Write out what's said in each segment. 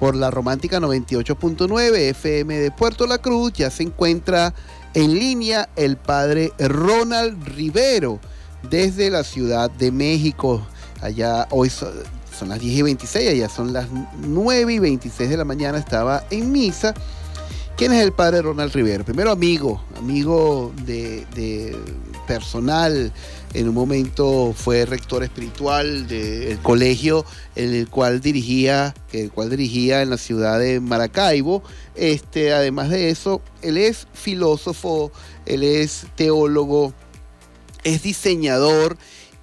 por la Romántica 98.9 FM de Puerto La Cruz. Ya se encuentra en línea el padre Ronald Rivero desde la Ciudad de México. Allá hoy son, las 10 y 26, allá son las 9 y 26 de la mañana. Estaba en misa. ¿Quién es el padre Ronald Rivero? Primero amigo, amigo de personal, en un momento fue rector espiritual del colegio en el cual dirigía, el cual dirigía en la ciudad de Maracaibo. Este, además de eso, él es filósofo, él es teólogo, es diseñador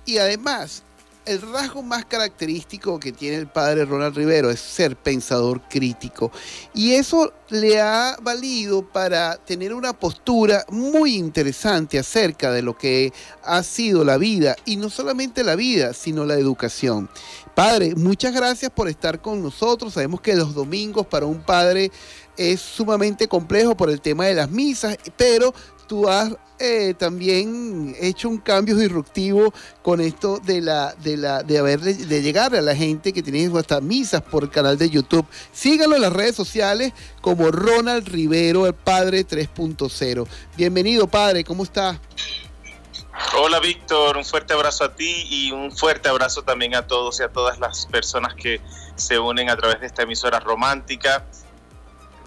y además el rasgo más característico que tiene el padre Ronald Rivero es ser pensador crítico. Y eso le ha valido para tener una postura muy interesante acerca de lo que ha sido la vida. Y no solamente la vida, sino la educación. Padre, muchas gracias por estar con nosotros. Sabemos que los domingos para un padre es sumamente complejo por el tema de las misas, pero tú has eh, también hecho un cambio disruptivo con esto de la de la de haber de, llegar a la gente que tiene hasta misas por el canal de YouTube. Síganlo en las redes sociales como Ronald Rivero, el padre 3.0. Bienvenido, padre, ¿cómo está? Hola Víctor, un fuerte abrazo a ti y un fuerte abrazo también a todos y a todas las personas que se unen a través de esta emisora romántica.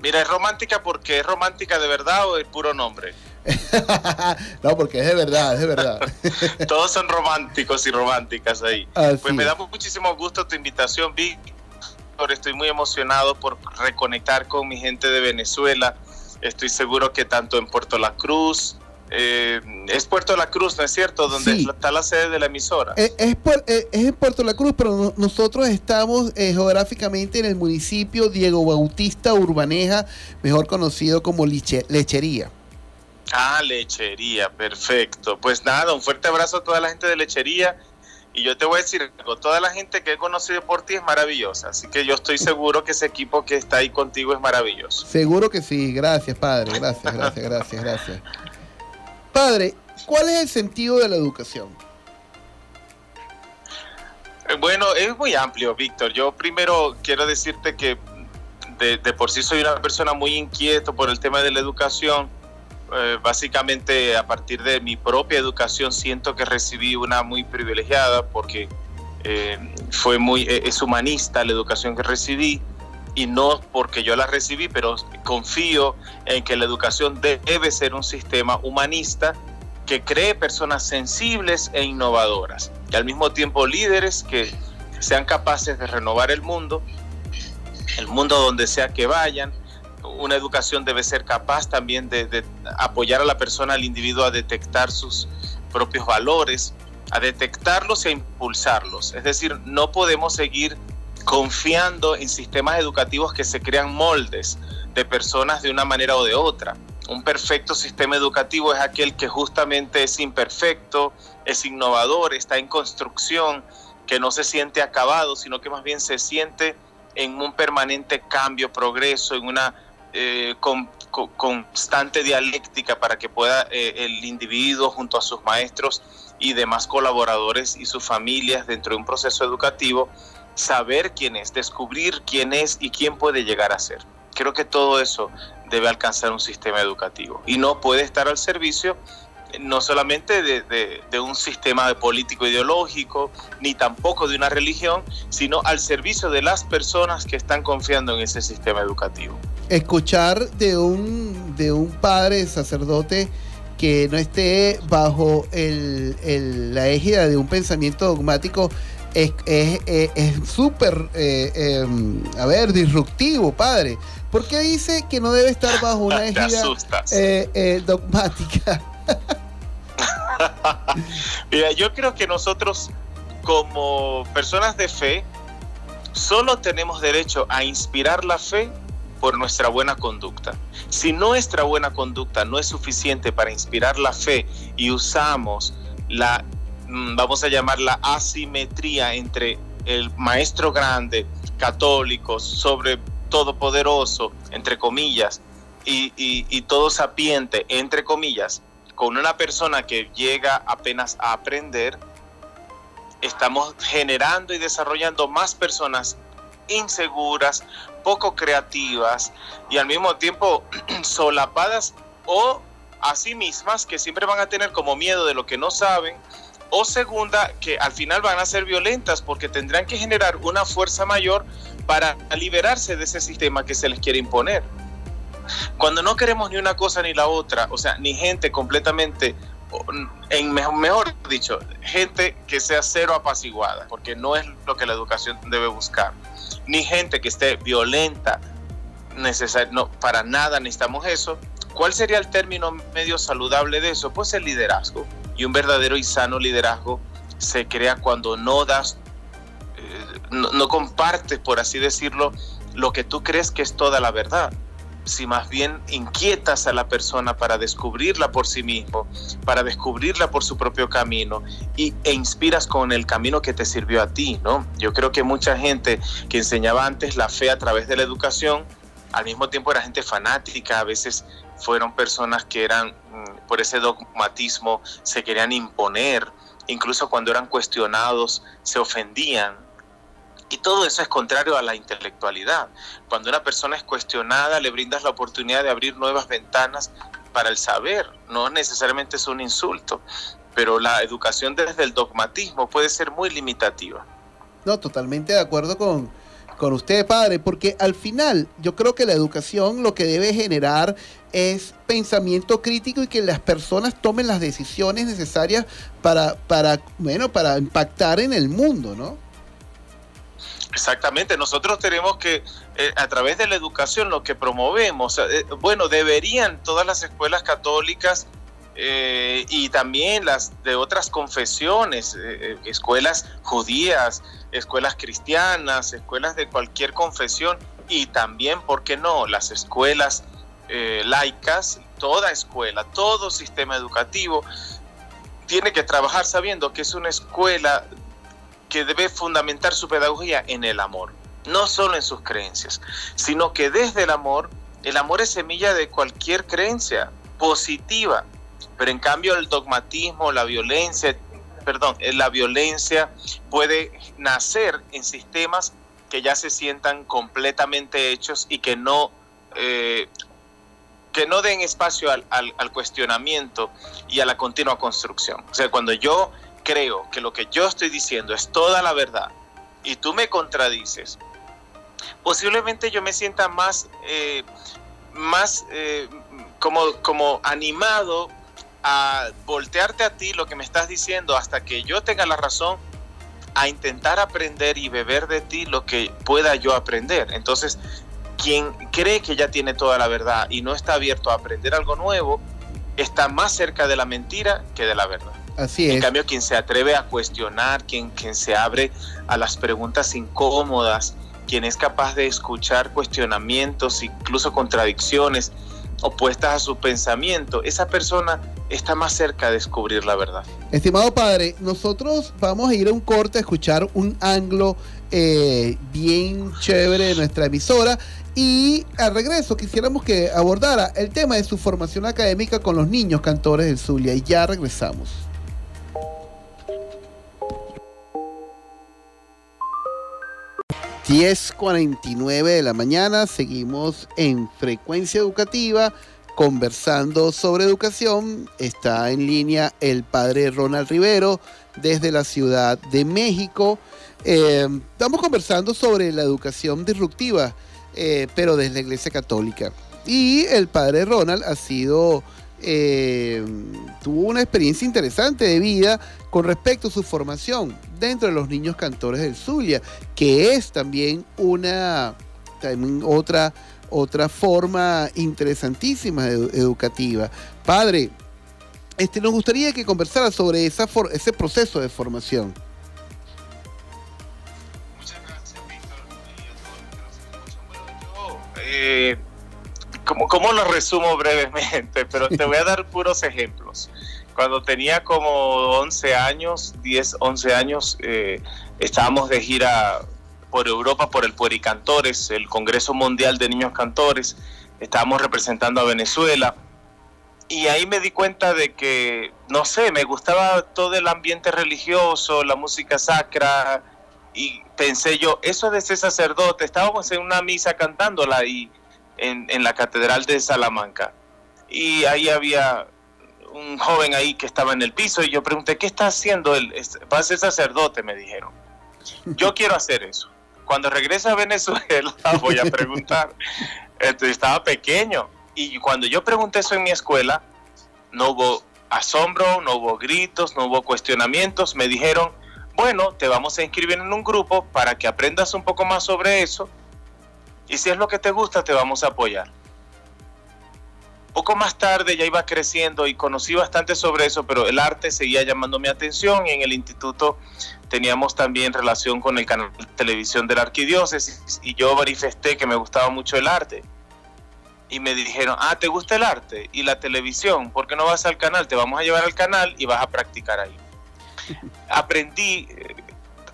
Mira, es romántica porque es romántica de verdad o es puro nombre. no, porque es de verdad, es de verdad. Todos son románticos y románticas ahí. pues me da muchísimo gusto tu invitación, Víctor. Estoy muy emocionado por reconectar con mi gente de Venezuela. Estoy seguro que tanto en Puerto La Cruz, eh, es Puerto La Cruz, ¿no es cierto? Donde está la sede de la emisora. Eh, es, eh, es, en Puerto La Cruz, pero nosotros estamos geográficamente en el municipio Diego Bautista Urbaneja, mejor conocido como Lechería. Ah, Lechería, perfecto. Pues nada, un fuerte abrazo a toda la gente de Lechería. Y yo te voy a decir algo, toda la gente que he conocido por ti es maravillosa, así que yo estoy seguro que ese equipo que está ahí contigo es maravilloso. Seguro que sí, gracias padre, gracias, gracias, gracias, gracias. Padre, ¿cuál es el sentido de la educación? Eh, bueno, es muy amplio, Víctor. Yo primero quiero decirte que de, por sí soy una persona muy inquieto por el tema de la educación. Eh, básicamente a partir de mi propia educación siento que recibí una muy privilegiada porque eh, fue muy es humanista la educación que recibí y no porque yo la recibí, pero confío en que la educación debe ser un sistema humanista que cree personas sensibles e innovadoras y al mismo tiempo líderes que sean capaces de renovar el mundo, el mundo donde sea que vayan. Una educación debe ser capaz también de, apoyar a la persona, al individuo a detectar sus propios valores, a detectarlos e impulsarlos. Es decir, no podemos seguir confiando en sistemas educativos que se crean moldes de personas de una manera o de otra. Un perfecto sistema educativo es aquel que justamente es imperfecto, es innovador, está en construcción, que no se siente acabado, sino que más bien se siente en un permanente cambio, progreso, en una eh, constante dialéctica para que pueda eh, el individuo junto a sus maestros y demás colaboradores y sus familias dentro de un proceso educativo saber quién es, descubrir quién es y quién puede llegar a ser. Creo que todo eso debe alcanzar un sistema educativo y no puede estar al servicio no solamente de, un sistema político ideológico, ni tampoco de una religión, sino al servicio de las personas que están confiando en ese sistema educativo. Escuchar de un, de un padre sacerdote que no esté bajo la égida de un pensamiento dogmático es súper, es, eh, em, a ver, disruptivo, padre. ¿Por qué dice que no debe estar bajo una égida eh, eh, dogmática? Mira, yo creo que nosotros como personas de fe solo tenemos derecho a inspirar la fe por nuestra buena conducta. Si nuestra buena conducta no es suficiente para inspirar la fe y usamos la Mm, vamos a llamar la asimetría entre el maestro grande, católico, sobre todopoderoso, entre comillas, y, todo sapiente, entre comillas, con una persona que llega apenas a aprender, estamos generando y desarrollando más personas inseguras, poco creativas y al mismo tiempo solapadas o a sí mismas que siempre van a tener como miedo de lo que no saben o segunda que al final van a ser violentas porque tendrán que generar una fuerza mayor para liberarse de ese sistema que se les quiere imponer. Cuando no queremos ni una cosa ni la otra, o sea, ni gente completamente, en mejor, dicho, gente que sea cero apaciguada, porque no es lo que la educación debe buscar, ni gente que esté violenta, necesario, no, para nada necesitamos eso. ¿Cuál sería el término medio saludable de eso? Pues el liderazgo. Y un verdadero y sano liderazgo se crea cuando no das no, compartes, por así decirlo, lo que tú crees que es toda la verdad si más bien inquietas a la persona para descubrirla por sí mismo, para descubrirla por su propio camino y, e inspiras con el camino que te sirvió a ti, ¿no? Yo creo que mucha gente que enseñaba antes la fe a través de la educación, al mismo tiempo era gente fanática, a veces fueron personas que eran, mm, por ese dogmatismo, se querían imponer, incluso cuando eran cuestionados, se ofendían, y todo eso es contrario a la intelectualidad. Cuando una persona es cuestionada, le brindas la oportunidad de abrir nuevas ventanas para el saber. No necesariamente es un insulto, pero la educación desde el dogmatismo puede ser muy limitativa. No, totalmente de acuerdo con, con usted, padre, porque al final yo creo que la educación lo que debe generar es pensamiento crítico y que las personas tomen las decisiones necesarias para, para, bueno, para impactar en el mundo, ¿no? Exactamente, nosotros tenemos que, eh, a través de la educación, lo que promovemos, eh, bueno, deberían todas las escuelas católicas eh, y también las de otras confesiones, escuelas judías, escuelas cristianas, escuelas de cualquier confesión y también, ¿por qué no?, las escuelas laicas, toda escuela, todo sistema educativo tiene que trabajar sabiendo que es una escuela que debe fundamentar su pedagogía en el amor, no solo en sus creencias, sino que desde el amor, el amor es semilla de cualquier creencia positiva, pero en cambio el dogmatismo, la violencia, perdón, eh, la violencia puede nacer en sistemas que ya se sientan completamente hechos y que no eh, que no den espacio al, al, cuestionamiento y a la continua construcción. O sea, cuando yo creo que lo que yo estoy diciendo es toda la verdad y tú me contradices, posiblemente yo me sienta más, eh, más eh, como, como animado a voltearte a ti lo que me estás diciendo hasta que yo tenga la razón a intentar aprender y beber de ti lo que pueda yo aprender. Entonces, quien cree que ya tiene toda la verdad y no está abierto a aprender algo nuevo, está más cerca de la mentira que de la verdad. Así es. En cambio, quien se atreve a cuestionar, quien, quien se abre a las preguntas incómodas, quien es capaz de escuchar cuestionamientos, incluso contradicciones opuestas a su pensamiento, esa persona está más cerca de descubrir la verdad. Estimado padre, nosotros vamos a ir a un corte a escuchar un anglo eh, bien chévere de nuestra emisora y al regreso quisiéramos que abordara el tema de su formación académica con los niños cantores del Zulia y ya regresamos. 10.49 de la mañana, seguimos en frecuencia educativa conversando sobre educación. Está en línea el padre Ronald Rivero desde la Ciudad de México. Eh, estamos conversando sobre la educación disruptiva, eh, pero desde la Iglesia Católica. Y el padre Ronald ha sido eh, tuvo una experiencia interesante de vida con respecto a su formación dentro de los niños cantores del Zulia, que es también una otra, otra forma interesantísima educativa. Padre, este, nos gustaría que conversara sobre esa ese proceso de formación. Muchas gracias, Víctor, a ¿Cómo, lo resumo brevemente? Pero te voy a dar puros ejemplos. Cuando tenía como 11 años, 10, 11 años, eh, estábamos de gira por Europa por el Puericantores, el Congreso Mundial de Niños Cantores. Estábamos representando a Venezuela. Y ahí me di cuenta de que, no sé, me gustaba todo el ambiente religioso, la música sacra, y pensé yo, eso de ser sacerdote, estábamos en una misa cantándola y en, en la catedral de Salamanca. Y ahí había un joven ahí que estaba en el piso y yo pregunté, ¿qué está haciendo él? Va a ser sacerdote, me dijeron. Yo quiero hacer eso. Cuando regrese a Venezuela voy a preguntar. Este, estaba pequeño y cuando yo pregunté eso en mi escuela, no hubo asombro, no hubo gritos, no hubo cuestionamientos. Me dijeron, bueno, te vamos a inscribir en un grupo para que aprendas un poco más sobre eso y si es lo que te gusta, te vamos a apoyar. Poco más tarde ya iba creciendo y conocí bastante sobre eso, pero el arte seguía llamando mi atención y en el instituto teníamos también relación con el canal de televisión de la arquidiócesis y yo manifesté que me gustaba mucho el arte. Y me dijeron, ah, ¿te gusta el arte y la televisión? ¿Por qué no vas al canal? Te vamos a llevar al canal y vas a practicar ahí. Aprendí eh,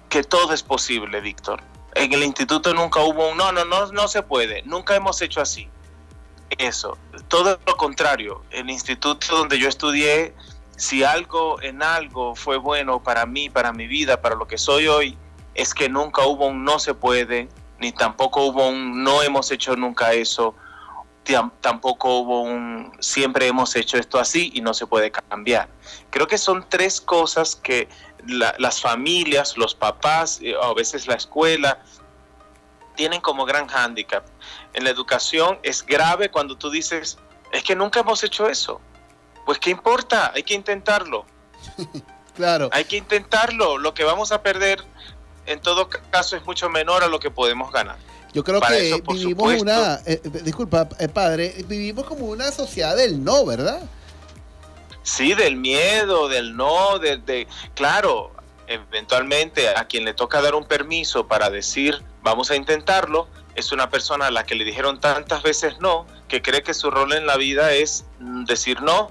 que todo es posible, Víctor. En el instituto nunca hubo un, no, no, no, no se puede, nunca hemos hecho así eso. Todo lo contrario, el instituto donde yo estudié, si algo en algo fue bueno para mí, para mi vida, para lo que soy hoy, es que nunca hubo un no se puede, ni tampoco hubo un no hemos hecho nunca eso, tampoco hubo un siempre hemos hecho esto así y no se puede cambiar. Creo que son tres cosas que las familias, los papás, eh, a veces la escuela, tienen como gran hándicap en la educación es grave cuando tú dices, es que nunca hemos hecho eso. Pues qué importa, hay que intentarlo. claro. Hay que intentarlo. Lo que vamos a perder en todo caso es mucho menor a lo que podemos ganar. Yo creo que vivimos una, eh, eh, disculpa, eh, padre, vivimos como una sociedad del no, ¿verdad? Sí, del miedo, del no, de, de, claro, eventualmente a quien le toca dar un permiso para decir vamos a intentarlo, es una persona a la que le dijeron tantas veces no, que cree que su rol en la vida es mm, decir no,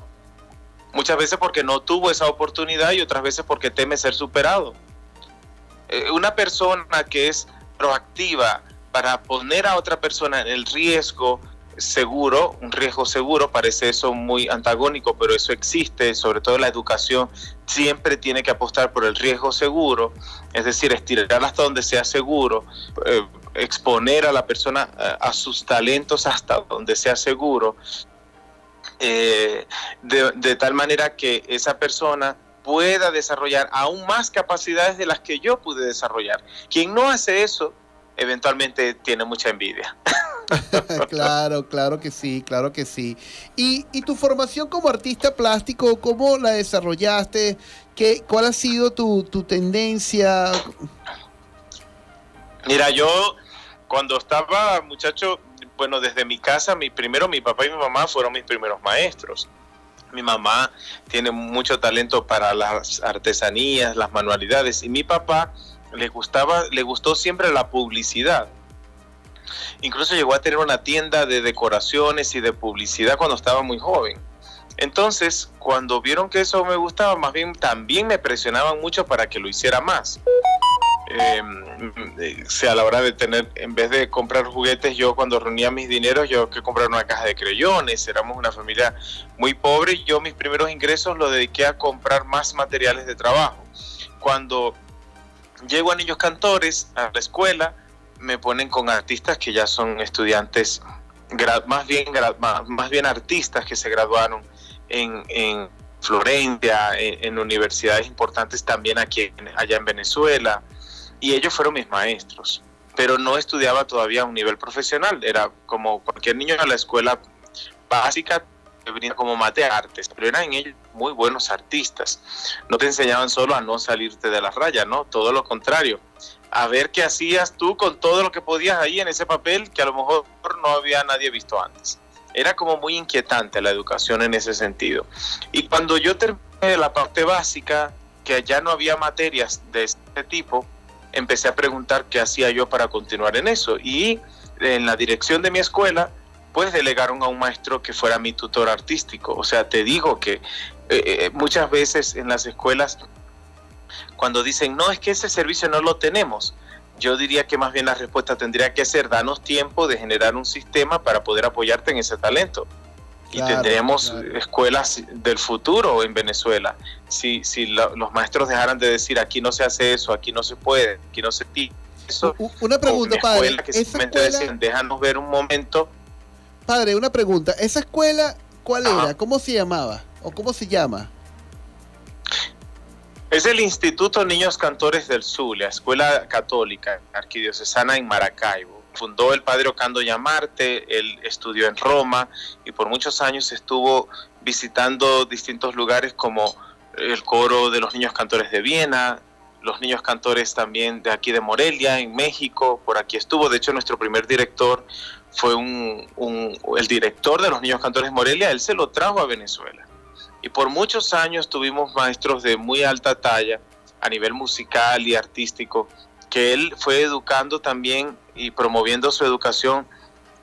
muchas veces porque no tuvo esa oportunidad y otras veces porque teme ser superado. Eh, una persona que es proactiva para poner a otra persona en el riesgo seguro, un riesgo seguro, parece eso muy antagónico, pero eso existe, sobre todo la educación siempre tiene que apostar por el riesgo seguro, es decir, estirar hasta donde sea seguro, eh, exponer a la persona eh, a, sus talentos hasta donde sea seguro, eh, de, tal manera que esa persona pueda desarrollar aún más capacidades de las que yo pude desarrollar. Quien no hace eso, eventualmente tiene mucha envidia. claro, claro que sí, claro que sí. ¿Y, ¿Y, tu formación como artista plástico, cómo la desarrollaste? ¿Qué, ¿Cuál ha sido tu, tu tendencia? Mira, yo cuando estaba muchacho, bueno, desde mi casa, mi, primero mi papá y mi mamá fueron mis primeros maestros. Mi mamá tiene mucho talento para las artesanías, las manualidades, y mi papá le gustaba, le gustó siempre la publicidad. Incluso llegó a tener una tienda de decoraciones y de publicidad cuando estaba muy joven. Entonces, cuando vieron que eso me gustaba, más bien también me presionaban mucho para que lo hiciera más. Eh, sea a la hora de tener, en vez de comprar juguetes, yo cuando reunía mis dineros, yo que comprar una caja de creyones, éramos una familia muy pobre yo mis primeros ingresos los dediqué a comprar más materiales de trabajo. Cuando llego a niños cantores a la escuela, me ponen con artistas que ya son estudiantes, más, bien, más, bien artistas que se graduaron en, en Florencia, en, universidades importantes también aquí allá en Venezuela y ellos fueron mis maestros, pero no estudiaba todavía a un nivel profesional, era como cualquier niño en la escuela básica venía como mate artes, pero eran ellos muy buenos artistas. No te enseñaban solo a no salirte de las rayas, ¿no? Todo lo contrario. A ver qué hacías tú con todo lo que podías ahí en ese papel que a lo mejor no había nadie visto antes. Era como muy inquietante la educación en ese sentido. Y cuando yo terminé la parte básica, que ya no había materias de este tipo, empecé a preguntar qué hacía yo para continuar en eso. Y en la dirección de mi escuela, pues delegaron a un maestro que fuera mi tutor artístico. O sea, te digo que eh, eh, muchas veces en las escuelas, cuando dicen, no, es que ese servicio no lo tenemos, yo diría que más bien la respuesta tendría que ser, danos tiempo de generar un sistema para poder apoyarte en ese talento. y tendríamos escuelas del futuro en Venezuela. Si, si los maestros dejaran de decir aquí no se hace eso, aquí no se puede, aquí no se eso. Una pregunta, padre. Que simplemente decían, déjanos ver un momento. Padre, una pregunta. ¿Esa escuela cuál era? ¿Cómo se llamaba? ¿O cómo se llama? Es el Instituto Niños Cantores del Zulia, Escuela Católica Arquidiocesana en Maracaibo fundó el padre Ocando Llamarte, él estudió en Roma y por muchos años estuvo visitando distintos lugares como el coro de los niños cantores de Viena, los niños cantores también de aquí de Morelia, en México, por aquí estuvo, de hecho nuestro primer director fue un, el director de los niños cantores de Morelia, él se lo trajo a Venezuela. Y por muchos años tuvimos maestros de muy alta talla a nivel musical y artístico que él fue educando también y promoviendo su educación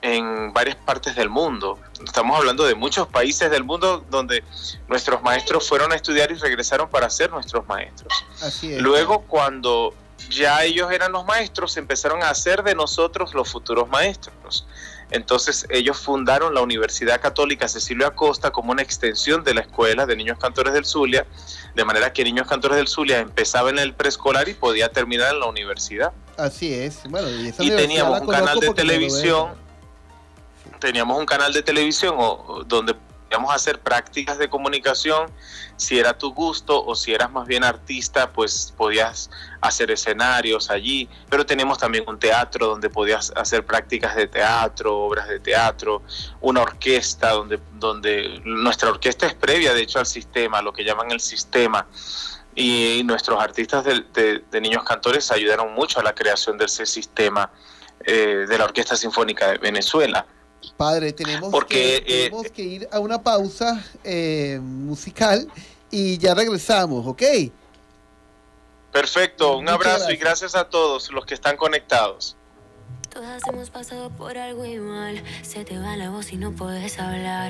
en varias partes del mundo. Estamos hablando de muchos países del mundo donde nuestros maestros fueron a estudiar y regresaron para ser nuestros maestros. Luego, cuando ya ellos eran los maestros, empezaron a hacer de nosotros los futuros maestros. Entonces ellos fundaron la Universidad Católica Cecilio Acosta como una extensión de la Escuela de Niños Cantores del Zulia, de manera que Niños Cantores del Zulia empezaba en el preescolar y podía terminar en la universidad. Así es. Bueno, y, teníamos un canal de televisión, teníamos un canal de televisión donde podíamos hacer prácticas de comunicación, si era tu gusto o si eras más bien artista, pues podías hacer escenarios allí, pero tenemos también un teatro donde podías hacer prácticas de teatro, obras de teatro, una orquesta donde, donde nuestra orquesta es previa, de hecho, al sistema, lo que llaman el sistema. Y nuestros artistas de, niños cantores ayudaron mucho a la creación de ese sistema eh, de la Orquesta Sinfónica de Venezuela. Padre, tenemos, que, eh, tenemos que ir a una pausa eh, musical y ya regresamos, ¿ok? Perfecto, un abrazo y gracias a todos los que están conectados. Todas hemos pasado por algo igual, se te va la voz y no puedes hablar.